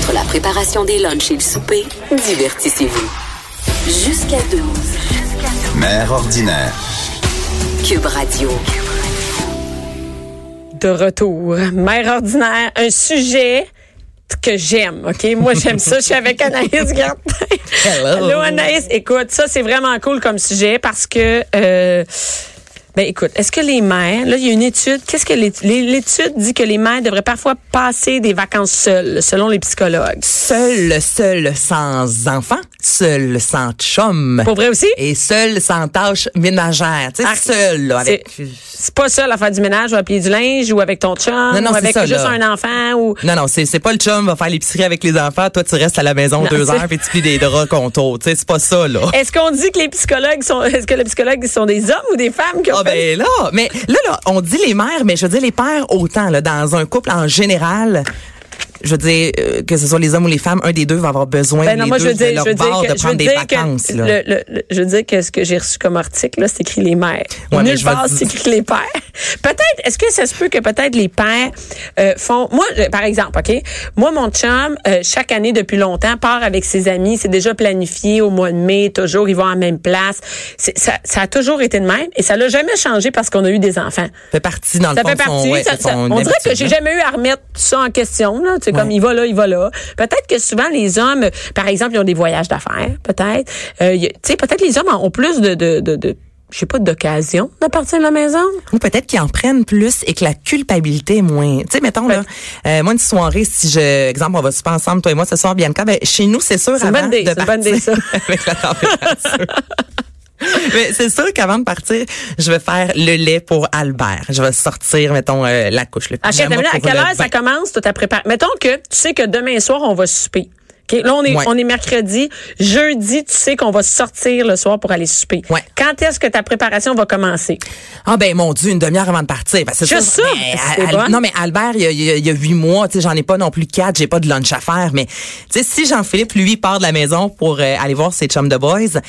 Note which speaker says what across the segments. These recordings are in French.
Speaker 1: Entre la préparation des lunchs et le souper, divertissez-vous. Jusqu'à 12.
Speaker 2: Mère ordinaire.
Speaker 1: Cube Radio.
Speaker 3: De retour. Mère ordinaire, un sujet que j'aime, OK? Moi, j'aime ça. Je suis avec Anaïs Gertin.
Speaker 4: Hello.
Speaker 3: Anaïs. Écoute, ça, c'est vraiment cool comme sujet parce que... Euh, ben écoute, est-ce que les mères, là, il y a une étude, qu'est-ce que l'étude, dit que les mères devraient parfois passer des vacances seules, selon les psychologues?
Speaker 4: Seul, seul sans enfant, seul sans chum.
Speaker 3: Pour vrai aussi?
Speaker 4: Et seul sans tâches ménagères. Tu sais,
Speaker 3: Ah,
Speaker 4: seul, là, avec...
Speaker 3: C'est pas ça, la faire du ménage ou à plier du linge ou avec ton chum
Speaker 4: Non, non,
Speaker 3: ou avec
Speaker 4: ça,
Speaker 3: juste
Speaker 4: là.
Speaker 3: un enfant ou...
Speaker 4: Non, non, c'est, pas le chum va faire l'épicerie avec les enfants. Toi, tu restes à la maison
Speaker 3: Non,
Speaker 4: deux heures puis tu plies des draps contours. Tu sais, c'est pas ça, là.
Speaker 3: Est-ce qu'on dit que les psychologues sont, est-ce que les psychologues sont des hommes ou des femmes qui ont
Speaker 4: Ah ben là, mais là, là, on dit les mères, mais je dire les pères autant, là, dans un couple en général. Je veux dire, euh, que ce soit les hommes ou les femmes, un des deux va avoir besoin
Speaker 3: Ben non,
Speaker 4: les
Speaker 3: moi, je veux dire,
Speaker 4: leur
Speaker 3: je veux dire
Speaker 4: bord
Speaker 3: que,
Speaker 4: de prendre des
Speaker 3: que
Speaker 4: vacances. là.
Speaker 3: le, le- le- je veux dire que ce que j'ai reçu comme article, là, c'est écrit les mères.
Speaker 4: Ouais,
Speaker 3: Nulle part, c'est écrit les pères. Peut-être, est-ce que ça se peut que peut-être les pères euh, font... Moi, euh, par exemple, OK? Moi, mon chum, chaque année depuis longtemps, part avec ses amis. C'est déjà planifié au mois de mai, toujours, ils vont à la même place. Ça, ça a toujours été de même et ça l'a jamais changé parce qu'on a eu des enfants.
Speaker 4: fait partie dans le
Speaker 3: Ça
Speaker 4: fond
Speaker 3: fait
Speaker 4: de son-
Speaker 3: partie.
Speaker 4: ouais,
Speaker 3: ça- ça-
Speaker 4: son
Speaker 3: on dirait que j'ai
Speaker 4: là.
Speaker 3: jamais eu à remettre ça en question. Là. Tu comme il va là, il va là. Peut-être que souvent les hommes, par exemple, ils ont des voyages d'affaires. Peut-être. Euh, tu sais, peut-être les hommes ont plus de, de, de, de je sais pas, d'occasion de partir de la maison.
Speaker 4: Ou peut-être qu'ils en prennent plus et que la culpabilité est moins. Tu sais, mettons, là, euh, moi, une soirée, si je, exemple, on va super ensemble, toi et moi, ce soir, Bianca, ben, chez nous, c'est sûr, avant
Speaker 3: bonne idée,
Speaker 4: de
Speaker 3: c'est une bonne
Speaker 4: partir
Speaker 3: idée, ça.
Speaker 4: avec la température. Mais c'est sûr qu'avant de partir, je vais faire le lait pour Albert. Je vais sortir, mettons, euh, la couche, le pyjama
Speaker 3: à quelle
Speaker 4: le
Speaker 3: heure ça commence, toute ta préparation? Mettons que tu sais que demain soir, on va souper. OK? Là, on est,
Speaker 4: Ouais.
Speaker 3: on est mercredi. Jeudi, tu sais qu'on va sortir le soir pour aller souper.
Speaker 4: Ouais.
Speaker 3: Quand est-ce que ta préparation va commencer?
Speaker 4: Ah ben mon Dieu, une demi-heure avant de partir. Ben, c'est Mais, non mais Albert, il y a, il y a- il y a huit mois, tu sais, j'en ai pas non plus quatre, j'ai pas de lunch à faire. Mais tu sais, si Jean-Philippe lui part de la maison pour euh, aller voir ses chums de boys.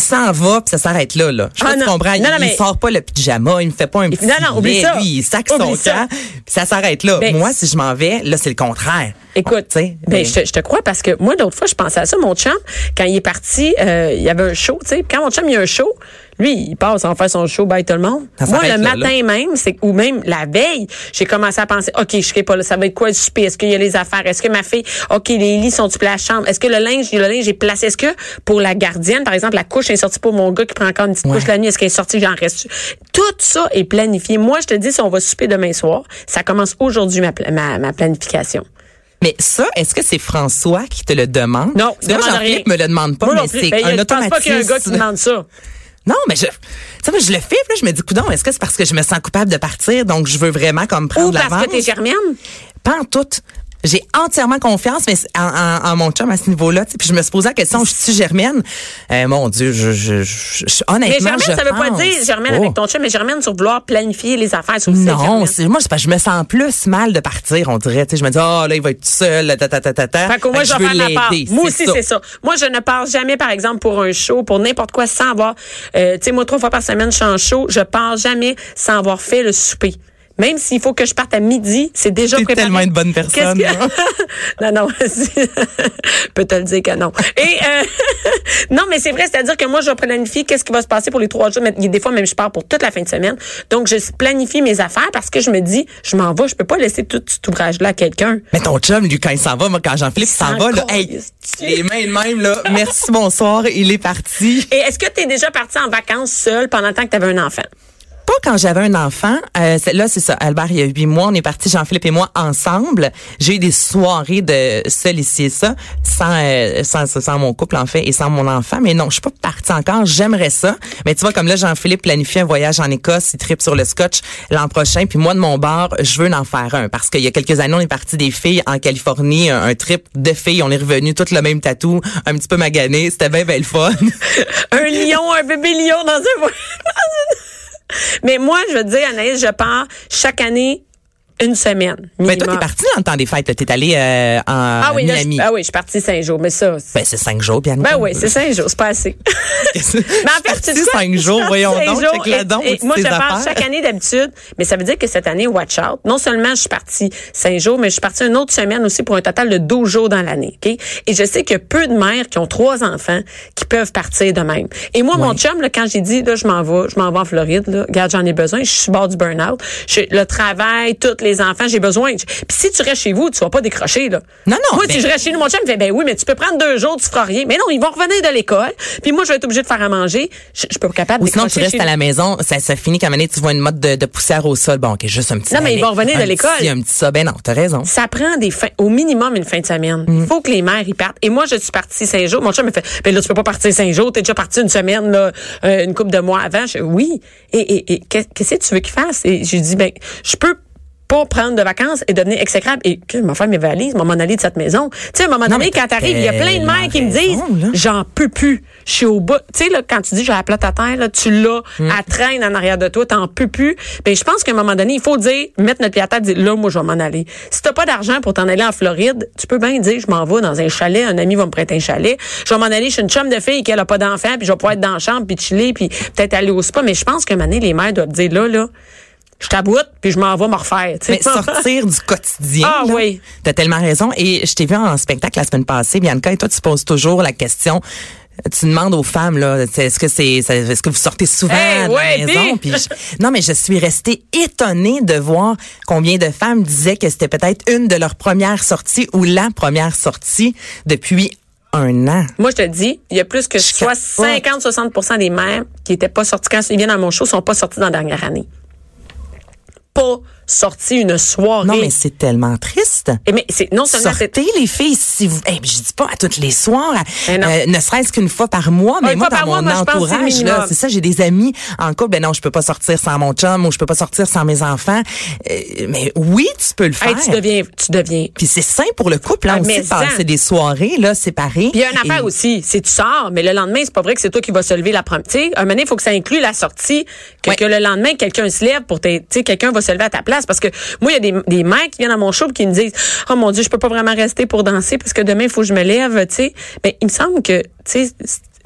Speaker 4: Il s'en va puis ça s'arrête là là. Je
Speaker 3: Ah, non.
Speaker 4: comprends.
Speaker 3: Non,
Speaker 4: il,
Speaker 3: non, mais-
Speaker 4: il sort pas le pyjama, il me fait pas un petit
Speaker 3: non, non, oublie ça.
Speaker 4: lui, il sac son
Speaker 3: ça.
Speaker 4: camp, ça s'arrête là.
Speaker 3: Ben,
Speaker 4: Moi, si je m'en vais, là c'est le contraire.
Speaker 3: Écoute,
Speaker 4: Tu sais,
Speaker 3: ben,
Speaker 4: mais-
Speaker 3: je, te, je te crois parce que moi, l'autre fois, je pensais à ça. Mon chum, quand il est parti, euh, il y avait un show, tu sais. Quand mon chum, il y a un show, lui, il passe en faire son show, bye tout le monde.
Speaker 4: Ça
Speaker 3: Moi, le
Speaker 4: là,
Speaker 3: matin même, c'est ou même la veille, j'ai commencé à penser, OK, je serai pas là, ça va être quoi le souper? Est-ce qu'il y a les affaires? Est-ce que ma fille, OK, les lits placés à la chambre? Est-ce que le linge, le linge est placé? Est-ce que pour la gardienne, par exemple, la couche est sortie pour mon gars qui prend encore une petite
Speaker 4: Ouais.
Speaker 3: couche la nuit, est-ce qu'elle est sortie, j'en reste? Tout ça est planifié. Moi, je te dis, si on va souper demain soir, ça commence aujourd'hui, ma, pla- ma, ma planification.
Speaker 4: Mais ça, est-ce que c'est François qui te le demande?
Speaker 3: Non,
Speaker 4: Parce que moi,
Speaker 3: demande
Speaker 4: Jean-Philippe me le demande pas,
Speaker 3: Moi
Speaker 4: mais c'est
Speaker 3: Ben,
Speaker 4: un
Speaker 3: je pense pas qu'il y a un gars qui
Speaker 4: automatisme.
Speaker 3: demande ça.
Speaker 4: Non, mais je, tu sais, moi, je le fais, là, je me dis, coudon, est-ce que c'est parce que je me sens coupable de partir, donc je veux vraiment comme prendre
Speaker 3: Ou parce que t'es germienne.
Speaker 4: Pas en tout. J'ai entièrement confiance mais en, en, en mon chum à ce niveau-là. Puis je me suis posé la question, je suis germaine. Euh, mon Dieu, je, je, je, je-
Speaker 3: Mais
Speaker 4: honnêtement,
Speaker 3: germaine,
Speaker 4: je
Speaker 3: ça veut pas
Speaker 4: pense
Speaker 3: dire germaine avec ton chum, mais germaine sur vouloir planifier les affaires. sur
Speaker 4: Non,
Speaker 3: germaine.
Speaker 4: c'est moi, que je me sens plus mal de partir, on dirait. Tu sais, je me dis, oh là, il va être tout seul, ta, ta, ta, ta, ta.
Speaker 3: Fait que moi,
Speaker 4: Fait
Speaker 3: je vais faire
Speaker 4: l'aider,
Speaker 3: Moi aussi, c'est ça. Moi, je ne pars jamais, par exemple, pour un show, pour n'importe quoi, sans avoir, euh, tu sais, moi, trois fois par semaine, je suis en show, je pars jamais sans avoir fait le souper. Même s'il faut que je parte à midi, c'est déjà préparé.
Speaker 4: tellement une bonne personne,
Speaker 3: que- non, non, je peux te le dire que non. Et euh, non, mais c'est vrai, c'est-à-dire que moi, je vais planifier qu'est-ce qui va se passer pour les trois jours. Mais des fois, même, je pars pour toute la fin de semaine. Donc, je planifie mes affaires parce que je me dis, je m'en vais, je peux pas laisser tout cet ouvrage-là à quelqu'un.
Speaker 4: Mais ton chum, lui, quand il s'en va, moi, quand Jean-Philippe s'en
Speaker 3: s'en
Speaker 4: va, là, hey, les mains de même, là, merci, bonsoir, il est parti.
Speaker 3: Et est-ce que tu es déjà parti en vacances seul pendant le temps que tu avais un enfant?
Speaker 4: Quand j'avais un enfant. Euh, là, c'est ça. Albert, il y a huit mois, on est partis, Jean-Philippe et moi, ensemble. J'ai eu des soirées de seul ici et ça, sans, euh, sans, sans mon couple, en fait, et sans mon enfant. Mais non, je suis pas partie encore. J'aimerais ça. Mais tu vois, comme là, Jean-Philippe planifie un voyage en Écosse, il tripe sur le scotch l'an prochain. Puis moi, de mon bar, je veux en faire un. Parce qu'il y a quelques années, on est parti des filles en Californie, un, un trip de filles. On est revenu toutes le même tatou, un petit peu magané. C'était bien, bien le fun.
Speaker 3: un lion, un bébé lion dans un... Mais moi, je veux dire, Anaïs, je pars chaque année une semaine. Minimum.
Speaker 4: toi, t'es parti dans le temps des fêtes. T'es allé euh, en
Speaker 3: ah oui, là, je,
Speaker 4: Miami.
Speaker 3: ah oui, je suis partie cinq jours, mais ça. c'est-
Speaker 4: Ben, c'est cinq jours, bien
Speaker 3: Ben oui, c'est cinq jours, c'est pas assez. Mais en fait, quoi?
Speaker 4: cinq jours, voyons
Speaker 3: Cinq
Speaker 4: donc,
Speaker 3: jours. Et-
Speaker 4: donc,
Speaker 3: et
Speaker 4: c'est
Speaker 3: moi, je pars chaque année d'habitude, mais ça veut dire que cette année, watch out. Non seulement je suis partie cinq jours, mais je suis partie une autre semaine aussi pour un total de 12 jours dans l'année. ok? Et je sais qu'il y a peu de mères qui ont trois enfants qui peuvent partir de même. Et moi, mon chum, là, quand j'ai dit, là, je m'en vais, je m'en vais en Floride, là, regarde, j'en ai besoin, je suis bord du burn-out. Je- Le travail, tous les enfants, j'ai besoin. Puis si tu restes chez vous, tu vas pas décrocher, là.
Speaker 4: Non, non,
Speaker 3: Moi, si je reste chez nous, mon chum me fait, ben oui, mais tu peux prendre deux jours, tu feras rien. Mais non, ils vont revenir de l'école. Puis moi, je vais être obligée de faire à manger. Je, je peux pas capable
Speaker 4: Ou
Speaker 3: de
Speaker 4: sinon, tu restes à la maison, ça, ça finit moment donné, tu vois une mode de, de poussière au sol. Bon, OK, juste un petit
Speaker 3: Non, mais ils vont revenir de l'école.
Speaker 4: Un petit ça. Ben non, t'as raison.
Speaker 3: Ça prend des fins, au minimum une fin de semaine.
Speaker 4: Mm.
Speaker 3: Il faut que les mères y partent. Et moi, je suis partie cinq jours. Mon chum me fait, ben là, tu peux pas partir cinq jours. T'es déjà parti une semaine, là, euh, une couple de mois avant. Je, oui. Et, et, et qu'est- qu'est-ce que tu veux qu'il fasse? Et j'ai dit, ben, je peux pas prendre de vacances et devenir exécrable. Et que je vais faire mes valises, m'en aller de cette maison. Tu sais, à un moment donné, quand t'arrives, il y a plein de mères qui me disent, j'en peux plus. Je suis au bout. Tu sais, là, quand tu dis, j'ai la plate à terre, là, tu l'as,
Speaker 4: Mm.
Speaker 3: elle traîne en arrière de toi, t'en peux plus. Ben, je pense qu'à un moment donné, il faut dire, mettre notre pied à terre, dire, là, moi, je vais m'en aller. Si t'as pas d'argent pour t'en aller en Floride, tu peux bien dire, je m'en vais dans un chalet, un ami va me prêter un chalet. Je vais m'en aller chez une chum de fille qui elle a pas d'enfant, puis je vais pouvoir être dans la chambre, puis chiller, puis peut-être aller au spa. Mais je pense qu'à un moment donné, les mères doivent dire, là, là, je t'aboute, puis je m'en vais me refaire. tu sais.
Speaker 4: Mais sortir du quotidien.
Speaker 3: Ah
Speaker 4: là,
Speaker 3: oui.
Speaker 4: T'as tellement raison. Et je t'ai vu en spectacle la semaine passée, Bianca, et toi, tu poses toujours la question. Tu demandes aux femmes là, est-ce que c'est, est-ce que vous sortez souvent
Speaker 3: Hey,
Speaker 4: de
Speaker 3: ouais,
Speaker 4: la maison?
Speaker 3: dis!
Speaker 4: Puis je- non, mais je suis restée étonnée de voir combien de femmes disaient que c'était peut-être une de leurs premières sorties ou la première sortie depuis un an.
Speaker 3: Moi, je te dis, il y a plus que
Speaker 4: Je
Speaker 3: soit
Speaker 4: capote.
Speaker 3: 50-60% des mères qui étaient pas sorties quand ils viennent à mon show sont pas sorties dans la dernière année. Pas sorties une soirée.
Speaker 4: Non, mais c'est tellement triste.
Speaker 3: Et mais c'est non seulement
Speaker 4: Sortez les filles si vous. Eh, je dis pas à tous les soirs,
Speaker 3: Eh
Speaker 4: euh, ne serait-ce qu'une fois par mois,
Speaker 3: Ah,
Speaker 4: mais
Speaker 3: une
Speaker 4: moi dans mon
Speaker 3: moi,
Speaker 4: entourage là, c'est ça, j'ai des amis en couple, ben non, je peux pas sortir sans mon chum ou je peux pas sortir sans mes enfants. Euh, mais oui, tu peux le faire.
Speaker 3: Hey, tu deviens tu deviens
Speaker 4: Puis c'est sain pour le couple là
Speaker 3: Ah,
Speaker 4: aussi passer des soirées là séparées.
Speaker 3: Puis il y a une affaire
Speaker 4: Et-
Speaker 3: aussi, c'est tu sors, mais le lendemain, c'est pas vrai que c'est toi qui vas se lever la première. Tu sais, un moment il faut que ça inclue la sortie, que,
Speaker 4: Ouais.
Speaker 3: que le lendemain, quelqu'un se lève pour tes, tu sais, quelqu'un va se lever à ta place. Parce que moi, il y a des, des mères qui viennent à mon show qui me disent, oh mon Dieu, je peux pas vraiment rester pour danser parce que demain, il faut que je me lève, tu sais. Mais il me semble que, tu sais,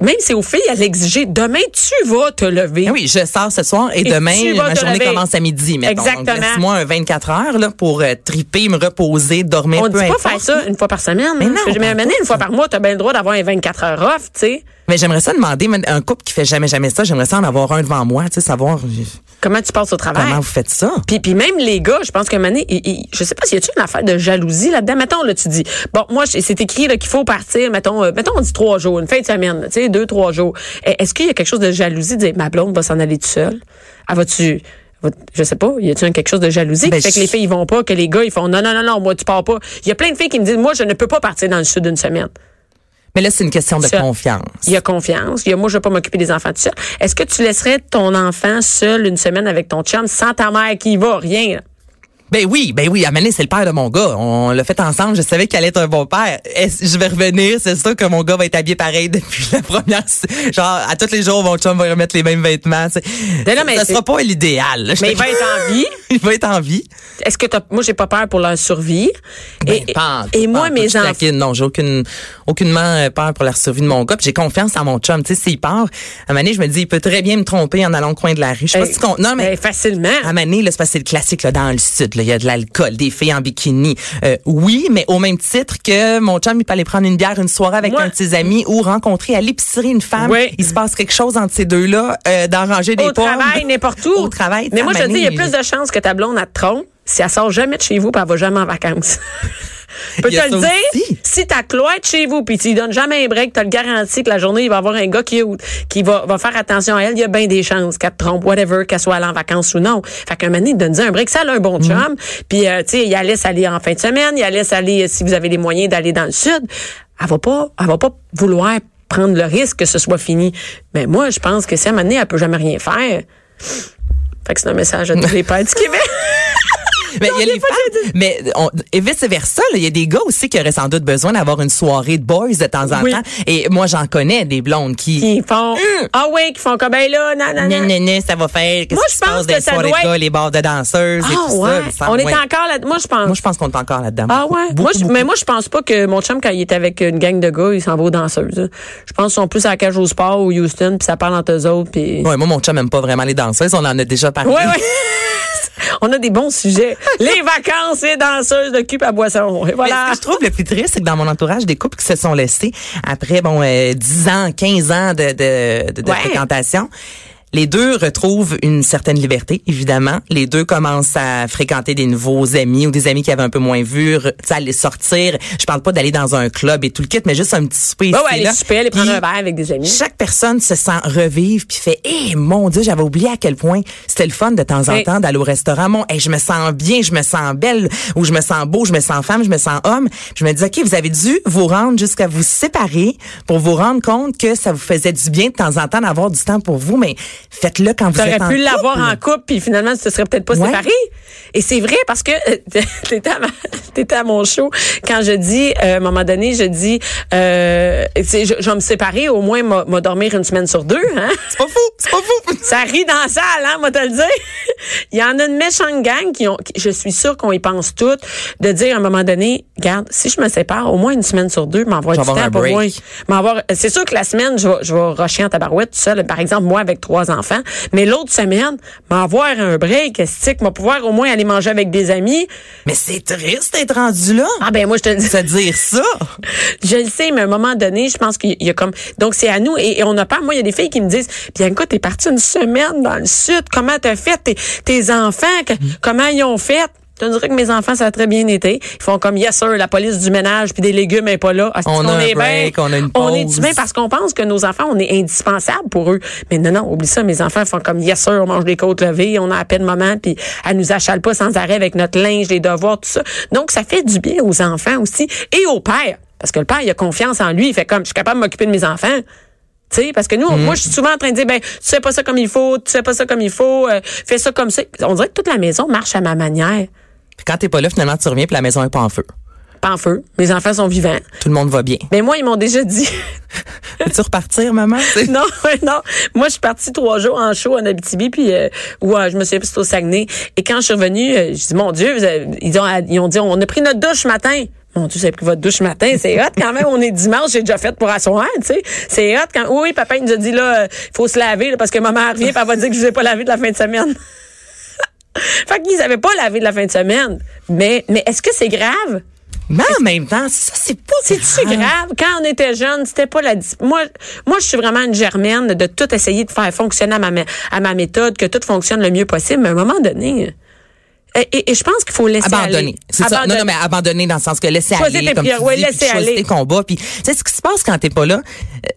Speaker 3: même si aux filles, à l'exiger, demain, tu vas te lever.
Speaker 4: Ah oui, je sors ce soir et,
Speaker 3: Et
Speaker 4: demain, ma journée
Speaker 3: lever.
Speaker 4: commence à midi. mettons. Donc,
Speaker 3: Exactement.
Speaker 4: Laisse-moi un 24 heures là, pour euh, triper, me reposer, dormir,
Speaker 3: On
Speaker 4: peu
Speaker 3: dit pas
Speaker 4: importe.
Speaker 3: faire ça une fois par semaine.
Speaker 4: Mais
Speaker 3: hein.
Speaker 4: non,
Speaker 3: donné,
Speaker 4: pas
Speaker 3: une fois par mois, tu as bien le droit d'avoir un 24 heures off, tu sais.
Speaker 4: Mais j'aimerais ça demander, un couple qui fait jamais, jamais ça, j'aimerais ça en avoir un devant moi, tu sais, savoir
Speaker 3: Comment tu passes au travail.
Speaker 4: comment vous faites ça?
Speaker 3: Puis, puis même les gars, je pense moment donné, il- il- je sais pas s'il y a une affaire de jalousie là-dedans? Mettons, là, tu dis, bon, moi, c'est écrit qu'il faut partir, mettons, euh, mettons, on dit trois jours, une fin de semaine, tu sais, deux, trois jours. Eh, Est-ce qu'il y a quelque chose de jalousie de dire, ma blonde va s'en aller tout seul? Elle va-tu... va- Je sais pas, y a-tu quelque chose de jalousie
Speaker 4: Ben,
Speaker 3: qui fait que les filles ils vont pas, que les gars ils font non non non non moi tu pars pas. Il y a plein de filles qui me disent moi je ne peux pas partir dans le sud d'une semaine.
Speaker 4: Mais là, c'est une question de
Speaker 3: Ça.
Speaker 4: confiance.
Speaker 3: Il y a confiance. Il y a moi je vais pas m'occuper des enfants tout seul. Est-ce que tu laisserais ton enfant seul une semaine avec ton chum sans ta mère qui y va? Rien? là?
Speaker 4: Ben oui, ben oui, Amané, c'est le père de mon gars. On l'a fait ensemble. Je savais qu'il allait être un bon père. Je vais revenir, c'est sûr que mon gars va être habillé pareil depuis la première. Genre, à tous les jours, mon chum va remettre les mêmes vêtements.
Speaker 3: Ben non, mais
Speaker 4: ça sera pas l'idéal.
Speaker 3: Mais il va être en vie.
Speaker 4: il va être en vie.
Speaker 3: Est-ce que t'as, moi j'ai pas peur pour leur survie?
Speaker 4: Ben,
Speaker 3: et,
Speaker 4: pas pas
Speaker 3: moi mes enfants.
Speaker 4: Non, j'ai aucune, aucunement euh, peur pour la survie de mon gars. Puis j'ai confiance en mon chum. Tu sais, s'il part, à un moment donné, je me dis, il peut très bien me tromper en allant au coin de la rue. Je sais pas si tu con- Non, mais
Speaker 3: Ben, facilement.
Speaker 4: À là, c'est que c'est le classique là, dans le sud. là. Il y a de l'alcool, des filles en bikini. Euh, oui, mais au même titre que mon chum, il peut aller prendre une bière une soirée avec
Speaker 3: Moi-
Speaker 4: un de ses amis ou rencontrer à l'épicerie une femme.
Speaker 3: Oui.
Speaker 4: Il se passe quelque chose entre ces deux-là, euh, d'arranger des
Speaker 3: au
Speaker 4: pommes.
Speaker 3: travail, n'importe où.
Speaker 4: Au travail.
Speaker 3: Mais moi, je te dis, il y a plus de chances que ta blonde, elle te trompe si elle sort jamais de chez vous puis elle va jamais en vacances. Peux
Speaker 4: Il y a
Speaker 3: te le dire,
Speaker 4: aussi.
Speaker 3: Si ta cloître chez vous puis tu lui donnes jamais un break, t'as le garanti que la journée, il va y avoir un gars qui, qui va, va faire attention à elle. Il y a bien des chances qu'elle te trompe, whatever, qu'elle soit allée en vacances ou non. Fait qu'un moment donné, donne un break. Ça, elle a un bon
Speaker 4: Mm.
Speaker 3: chum. Puis, euh, tu sais, il la laisse aller en fin de semaine. Il la laisse aller, euh, si vous avez les moyens d'aller dans le sud. Elle va pas, elle va pas vouloir prendre le risque que ce soit fini. Mais moi, je pense que si à un moment donné, elle peut jamais rien faire. Fait que c'est un message à tous les pères du Québec.
Speaker 4: Mais il y a les femmes, mais on- et vice versa, il y a des gars aussi qui auraient sans doute besoin d'avoir une soirée de boys de temps en
Speaker 3: Oui.
Speaker 4: temps. Et moi, j'en connais des blondes qui,
Speaker 3: Qui font, ah oui, qui font comme, ben là, non, non, non.
Speaker 4: né, ça va faire.
Speaker 3: Moi, je pense que ça doit
Speaker 4: gars,
Speaker 3: être-
Speaker 4: les bars de danseuses et
Speaker 3: Ah
Speaker 4: tout
Speaker 3: ouais?
Speaker 4: ça.
Speaker 3: On est encore là. Moi, je pense.
Speaker 4: Moi, je pense qu'on est encore là-dedans.
Speaker 3: Ah ouais?
Speaker 4: Beaucoup,
Speaker 3: moi, je-
Speaker 4: beaucoup.
Speaker 3: mais moi, je pense pas que mon chum, quand il est avec une gang de gars, il s'en va aux danseuses. Je pense qu'ils sont plus à la cage au sport ou Houston, puis ça parle entre eux autres. Puis...
Speaker 4: Ouais, moi, mon chum aime pas vraiment les danseuses. On en a déjà parlé.
Speaker 3: Ouais, ouais. On a des bons sujets. Les vacances et danseuses de cube à boisson. Et
Speaker 4: Mais
Speaker 3: voilà.
Speaker 4: ce que je trouve le plus triste, c'est que dans mon entourage, des couples qui se sont laissés après, bon, euh, 10 ans, 15 ans de, de, de, de
Speaker 3: Ouais.
Speaker 4: fréquentation, les deux retrouvent une certaine liberté, évidemment. Les deux commencent à fréquenter des nouveaux amis ou des amis qui avaient un peu moins vu, sais, aller sortir. Je parle pas d'aller dans un club et tout le kit, mais juste un petit souper ici,
Speaker 3: ouais, aller souper, aller prendre un verre avec des amis.
Speaker 4: chaque personne se sent revivre puis fait eh mon dieu j'avais oublié à quel point c'était le fun de temps en temps d'aller au restaurant mon hey, je me sens bien je me sens belle ou je me sens beau je me sens femme je me sens homme je me dis ok vous avez dû vous rendre jusqu'à vous séparer pour vous rendre compte que ça vous faisait du bien de temps en temps d'avoir du temps pour vous mais faites-le quand vous
Speaker 3: T'aurais
Speaker 4: êtes en
Speaker 3: pu l'avoir
Speaker 4: couple.
Speaker 3: en couple, puis finalement, tu te serais peut-être pas
Speaker 4: Ouais.
Speaker 3: séparé. Et c'est vrai parce que t'étais à, ma- t'étais à mon show quand je dis, euh, à un moment donné, je dis, euh, tu sais, je, je vais me séparer, au moins, m'a m'a dormir une semaine sur deux. Hein?
Speaker 4: c'est pas fou c'est pas fou
Speaker 3: Ça rit dans la salle, hein, moi te le dire. Il y en a une méchante gang qui ont, qui- je suis sûre qu'on y pense toutes, de dire à un moment donné, regarde, si je me sépare, au moins une semaine sur deux, m'envoie du temps pour moi. C'est sûr que la semaine, je vais, je vais rusher en tabarouette tout seul, par exemple, moi avec trois enfants. Mais l'autre semaine, m'avoir un break, que m'a pouvoir au moins aller manger avec des amis?
Speaker 4: mais c'est triste d'être rendu là
Speaker 3: Ah ben moi, je te dis.
Speaker 4: se dire ça
Speaker 3: Je le sais, mais à un moment donné, je pense qu'il y a comme donc c'est à nous et, et on a pas. Moi, il y a des filles qui me disent, bien écoute, t'es partie une semaine dans le sud. Comment t'as fait tes, tes enfants? Que- Comment ils ont fait? Je te dirais que mes enfants, ça a très bien été. Ils font comme, yes sir, la police du ménage puis des légumes est pas là. Ah,
Speaker 4: On un
Speaker 3: est
Speaker 4: break,
Speaker 3: bien.
Speaker 4: on a une
Speaker 3: On est bien parce qu'on pense que nos enfants, on est indispensable pour eux. Mais non, non, oublie ça. Mes enfants font comme, yes sir, on mange des côtes levées, on a à peine moment puis elle nous achale pas sans arrêt avec notre linge, les devoirs, tout ça. Donc, ça fait du bien aux enfants aussi et au père. Parce que le père, il a confiance en lui. Il fait comme, je suis capable de m'occuper de mes enfants. Tu sais, parce que nous, moi, je suis souvent en train de dire, ben, tu fais pas ça comme il faut, tu fais pas ça comme il faut, euh, fais ça comme ça. On dirait que toute la maison marche à ma manière.
Speaker 4: Puis quand t'es pas là finalement tu reviens puis la maison est pas en feu
Speaker 3: Pas en feu. Mes enfants sont vivants.
Speaker 4: tout le monde va bien
Speaker 3: Mais moi, ils m'ont déjà dit,
Speaker 4: Veux-tu repartir maman?
Speaker 3: Non, ouais, non. Moi, je suis partie trois jours en show en Abitibi, puis euh, où euh, je me suis c'était au Saguenay. Et quand je suis revenue, euh, je dis, mon Dieu, vous avez- ils, ont, ils ont dit, on a pris notre douche ce matin. Mon Dieu, avez pris votre douche ce matin. C'est hot quand même. On est dimanche, j'ai déjà fait pour asseoir, tu sais. C'est hot quand. Oui, papa, il nous a dit, là, il faut se laver, là, parce que maman revient, puis elle va dire que je vous ai pas lavé de la fin de semaine. fait qu'ils avaient pas lavé de la fin de semaine. Mais, mais est-ce que c'est grave?
Speaker 4: Mais en même temps, ça, c'est pas
Speaker 3: C'est-tu grave? Quand on était jeune, c'était pas la... Moi, moi, je suis vraiment une germaine de tout essayer de faire fonctionner à ma, à ma méthode, que tout fonctionne le mieux possible. Mais à un moment donné... Et, et- et je pense qu'il faut laisser
Speaker 4: Abandonner.
Speaker 3: aller.
Speaker 4: C'est ça. Non,
Speaker 3: Abandonner.
Speaker 4: non, mais abandonner dans le sens que laisser aller.
Speaker 3: tes
Speaker 4: comme tu.
Speaker 3: Ouais,
Speaker 4: dis,
Speaker 3: laisser aller.
Speaker 4: tes combats. Puis, tu sais, ce qui se passe quand t'es pas là,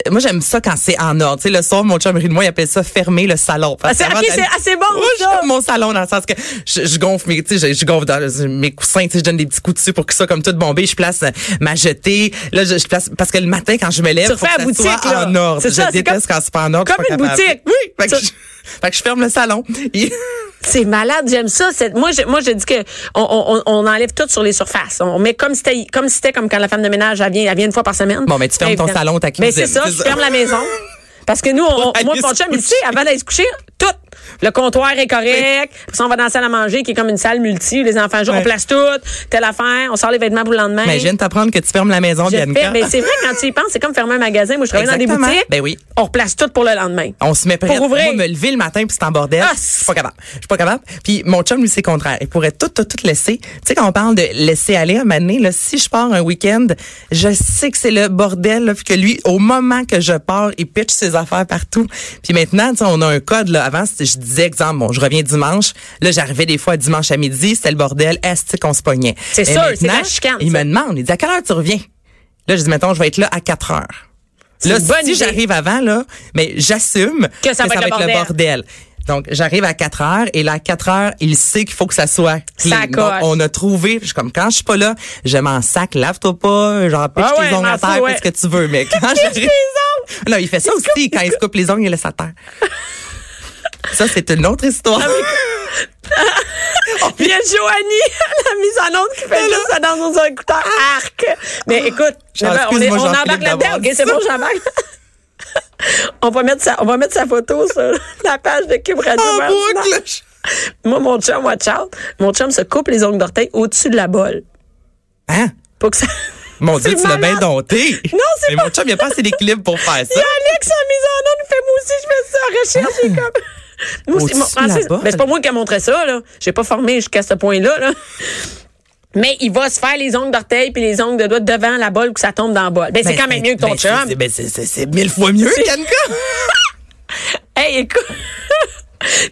Speaker 4: euh, moi, j'aime ça quand c'est en ordre. Tu sais, le soir, mon chum de moi, il appelle ça fermer le salon. Parce
Speaker 3: Ah, c'est- c'est- ah, bon,
Speaker 4: Moi, je
Speaker 3: ça.
Speaker 4: mon salon dans le sens que je, je gonfle mes, tu sais, je, je gonfle dans le- mes coussins, tu sais, je donne des petits coups dessus pour que ça comme tout bombé. Je place euh, ma jetée. Là, je, je place, parce que le matin, quand je me lève,
Speaker 3: Tu
Speaker 4: faut que soit
Speaker 3: boutique, là.
Speaker 4: en ordre.
Speaker 3: C'est
Speaker 4: je
Speaker 3: ça, c'est
Speaker 4: déteste
Speaker 3: comme-
Speaker 4: quand c'est pas en ordre.
Speaker 3: comme une boutique.
Speaker 4: Oui. Fait que je ferme le salon.
Speaker 3: C'est malade, j'aime ça. Moi, je, moi, je dis que on, on, on enlève tout sur les surfaces. On met comme si c'était comme c'était comme quand la femme de ménage elle vient, elle vient une fois par semaine.
Speaker 4: Bon, mais tu fermes ton salon, ta
Speaker 3: Ben,
Speaker 4: cuisine,
Speaker 3: c'est ça,
Speaker 4: c'est ça.
Speaker 3: ferme la maison. Parce que nous, on, moi, mon chum, il sait, avant d'aller se coucher, tout. Le comptoir est correct. Puis on va dans la salle à manger, qui est comme une salle multi. où Les enfants jouent, on place tout, telle affaire, on sort les vêtements pour le lendemain.
Speaker 4: Imagine t'apprendre que tu fermes la maison,
Speaker 3: Je fais,
Speaker 4: Bianca.
Speaker 3: ben, c'est vrai, quand tu y penses, c'est comme fermer un magasin. Moi, je travaille dans des boutiques.
Speaker 4: Ben oui.
Speaker 3: On replace tout pour le lendemain.
Speaker 4: On se met prêt.
Speaker 3: Pour ouvrir.
Speaker 4: Moi, me lever le matin puis c'est en bordel.
Speaker 3: Ah,
Speaker 4: je suis pas capable. Je suis pas capable. Puis mon chum, lui, c'est contraire. Il pourrait tout, tout, tout laisser. Tu sais, quand on parle de laisser aller, un moment donné, là, si je pars un week-end, je sais que c'est le bordel, là, puis que lui, au moment que je pars, il pitch ses affaires partout. Puis maintenant, on a un code, là. Avant, je disais, exemple, bon, je reviens dimanche. Là, j'arrivais des fois dimanche à midi, c'était le bordel. Est-ce qu'on se pognait?
Speaker 3: C'est sûr, c'est
Speaker 4: maintenant,
Speaker 3: la chicane,
Speaker 4: Il
Speaker 3: ça.
Speaker 4: me demande, il dit, à quelle heure tu reviens? Là, je dis, mettons, je vais être là à 4 heures. Là, si j'arrive avant, là, mais j'assume
Speaker 3: Que ça va être le bordel.
Speaker 4: bordel. Donc, j'arrive à 4 heures et là, à 4 heures, il sait qu'il faut que ça soit clean.
Speaker 3: Ça
Speaker 4: Donc, on a trouvé, je suis comme, quand je suis pas là, je m'en sac, lave-toi pas, genre, pitch
Speaker 3: Ah ouais,
Speaker 4: tes ongles à terre, fais ce que tu veux, mais quand j'arrive... Non, il fait ça aussi, quand il se coupe les ongles, il laisse à terre. Ça, c'est une autre histoire.
Speaker 3: Il y a Joanie, la mise en onde qui fait juste ça dans nos écouteurs. Arc! Mais écoute,
Speaker 4: Ah,
Speaker 3: on, est, on embarque là-dedans. OK, c'est
Speaker 4: ça.
Speaker 3: bon, j'embarque. on, va mettre sa, on va mettre sa photo sur la page de Cube Radio. Moi, mon chum, watch out. Mon chum se coupe les ongles d'orteil au-dessus de la bolle.
Speaker 4: Hein?
Speaker 3: Pour que ça...
Speaker 4: Mon Dieu, tu l'as bien dompté.
Speaker 3: Non, c'est
Speaker 4: Mais
Speaker 3: pas-
Speaker 4: mon chum, il a pas assez d'équilibre pour faire
Speaker 3: Il y
Speaker 4: ça.
Speaker 3: a Alex en mise en onde, fait moi aussi, je fais ça recherche. comme... Moi Francis, ben, c'est pas moi qui ai montré ça, là. J'ai pas formé jusqu'à ce point-là, là. Mais il va se faire les ongles d'orteil puis les ongles de doigts devant la bolle que ça tombe dans la bolle. Ben, c'est
Speaker 4: Ben,
Speaker 3: quand même mieux que ton
Speaker 4: ben,
Speaker 3: chum.
Speaker 4: c'est- Ben, c'est- c'est c'est mille fois mieux, Kanka.
Speaker 3: Hey, écoute.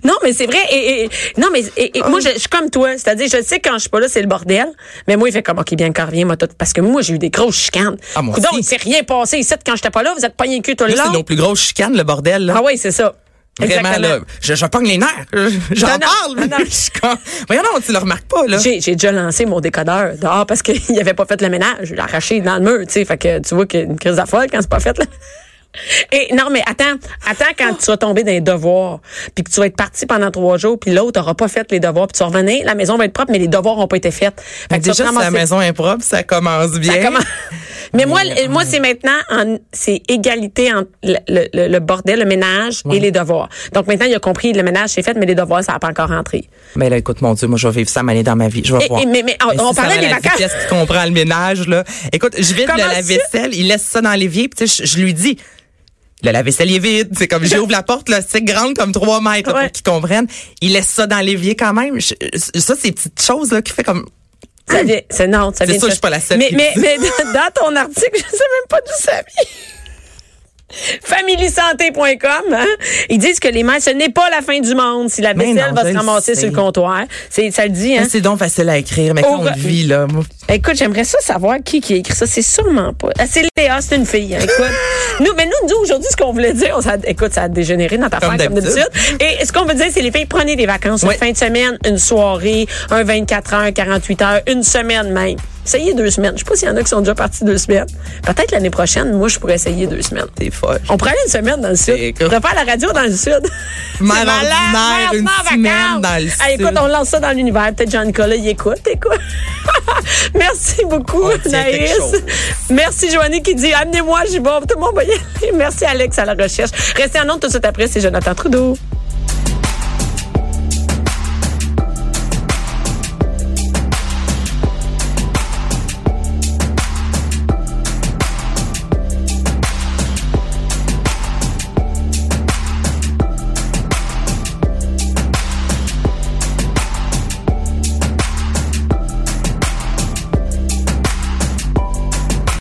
Speaker 3: Non, mais c'est vrai. Et, et- non, mais et- et moi, je, je suis comme toi. C'est-à-dire, je sais que quand je suis pas là, c'est le bordel. Mais moi, il fait comme, OK, bien, quand revient, moi, tout. Parce que moi, j'ai eu des grosses chicanes.
Speaker 4: Ah, moi
Speaker 3: Coudonc,
Speaker 4: aussi.
Speaker 3: il s'est rien passé ici quand j'étais pas là. Vous êtes pas rien cul tout le
Speaker 4: Là, c'est nos plus grosses chicanes, le bordel, là.
Speaker 3: Ah oui, c'est ça.
Speaker 4: Vraiment,
Speaker 3: Exactement.
Speaker 4: là. Je, je pogne les nerfs. J'en
Speaker 3: Non,
Speaker 4: parle.
Speaker 3: non, non.
Speaker 4: Je suis comme, Voyons, non, tu le remarques pas, là.
Speaker 3: J'ai, j'ai déjà lancé mon décodeur dehors parce qu'il avait pas fait le ménage. Je l'ai arraché dans le mur, tu sais. Fait que tu vois qu'il y a une crise à folle quand c'est pas fait, là. Et non, mais attends, attends quand tu vas tomber dans les devoirs, puis que tu vas être parti pendant trois jours, puis l'autre aura pas fait les devoirs, puis tu vas revenir, la maison va être propre, mais les devoirs ont pas été faits. Fait
Speaker 4: Déjà, si la maison est propre, ça commence bien.
Speaker 3: ça commence- Mais moi, moi c'est maintenant, en- c'est égalité entre le, le- le- bordel, le ménage et les devoirs. Donc maintenant, il a compris, le ménage c'est fait, mais les devoirs, ça n'a pas encore rentré.
Speaker 4: Mais là, écoute, mon Dieu, moi, je vais vivre ça m'aller dans ma vie. Je vais
Speaker 3: Et-
Speaker 4: voir.
Speaker 3: et- mais- mais on- on
Speaker 4: si
Speaker 3: parlait des
Speaker 4: la
Speaker 3: vacances.
Speaker 4: qui comprend le ménage, là? Écoute, je vide le
Speaker 3: ça?
Speaker 4: lave-vaisselle, il laisse ça dans l'évier, puis tu sais, je, je lui dis, le lave-vaisselle est vide. C'est comme, j'ouvre la porte, là, c'est grande comme trois mètres, là,
Speaker 3: Ouais.
Speaker 4: pour qu'ils comprennent. Il laisse ça dans l'évier quand même. Je- ça, c'est petites choses, là, qui fait comme,
Speaker 3: Ça vient, c'est non, ça
Speaker 4: C'est
Speaker 3: vient.
Speaker 4: sûr,
Speaker 3: de-
Speaker 4: je suis pas la seule
Speaker 3: Mais, mais, mais dans ton article, je sais même pas d'où ça vient. Familisanté.com, hein? Ils disent que les mères, ce n'est pas la fin du monde si la vaisselle
Speaker 4: non,
Speaker 3: va se ramasser sur le comptoir. C'est, ça le dit, hein?
Speaker 4: Ah, c'est donc facile à écrire, mais
Speaker 3: Au-
Speaker 4: on vit, là,
Speaker 3: Écoute, j'aimerais ça savoir qui qui a écrit ça. C'est sûrement pas. Ah, c'est Léa, c'est une fille. hein, écoute, nous, mais nous, nous aujourd'hui, ce qu'on voulait dire, on s'est- écoute, ça a dégénéré notre
Speaker 4: Comme
Speaker 3: affaire comme
Speaker 4: d'habitude.
Speaker 3: Et ce qu'on veut dire, c'est les filles, prenez des vacances,
Speaker 4: Oui.
Speaker 3: une fin de semaine, une soirée, un 24 heures, 48 heures, une semaine même. Essayez deux semaines. Je sais pas s'il y en a qui sont déjà partis deux semaines. Peut-être l'année prochaine, moi, je pourrais essayer deux semaines.
Speaker 4: t'es folle.
Speaker 3: On pourrait aller une semaine dans le sud. On pourrait faire la radio dans le sud.
Speaker 4: Mère
Speaker 3: malade,
Speaker 4: une semaine dans le
Speaker 3: Hey, écoute,
Speaker 4: sud.
Speaker 3: on lance ça dans l'univers. Peut-être Jean-Nicolas, il écoute, écoute. Merci beaucoup, Naïs. Merci, Joanie, qui dit Amenez-moi, j'y vais. Tout le monde va y aller. Merci, Alex, à la recherche. Restez en onde tout de suite après, c'est Jonathan Trudeau.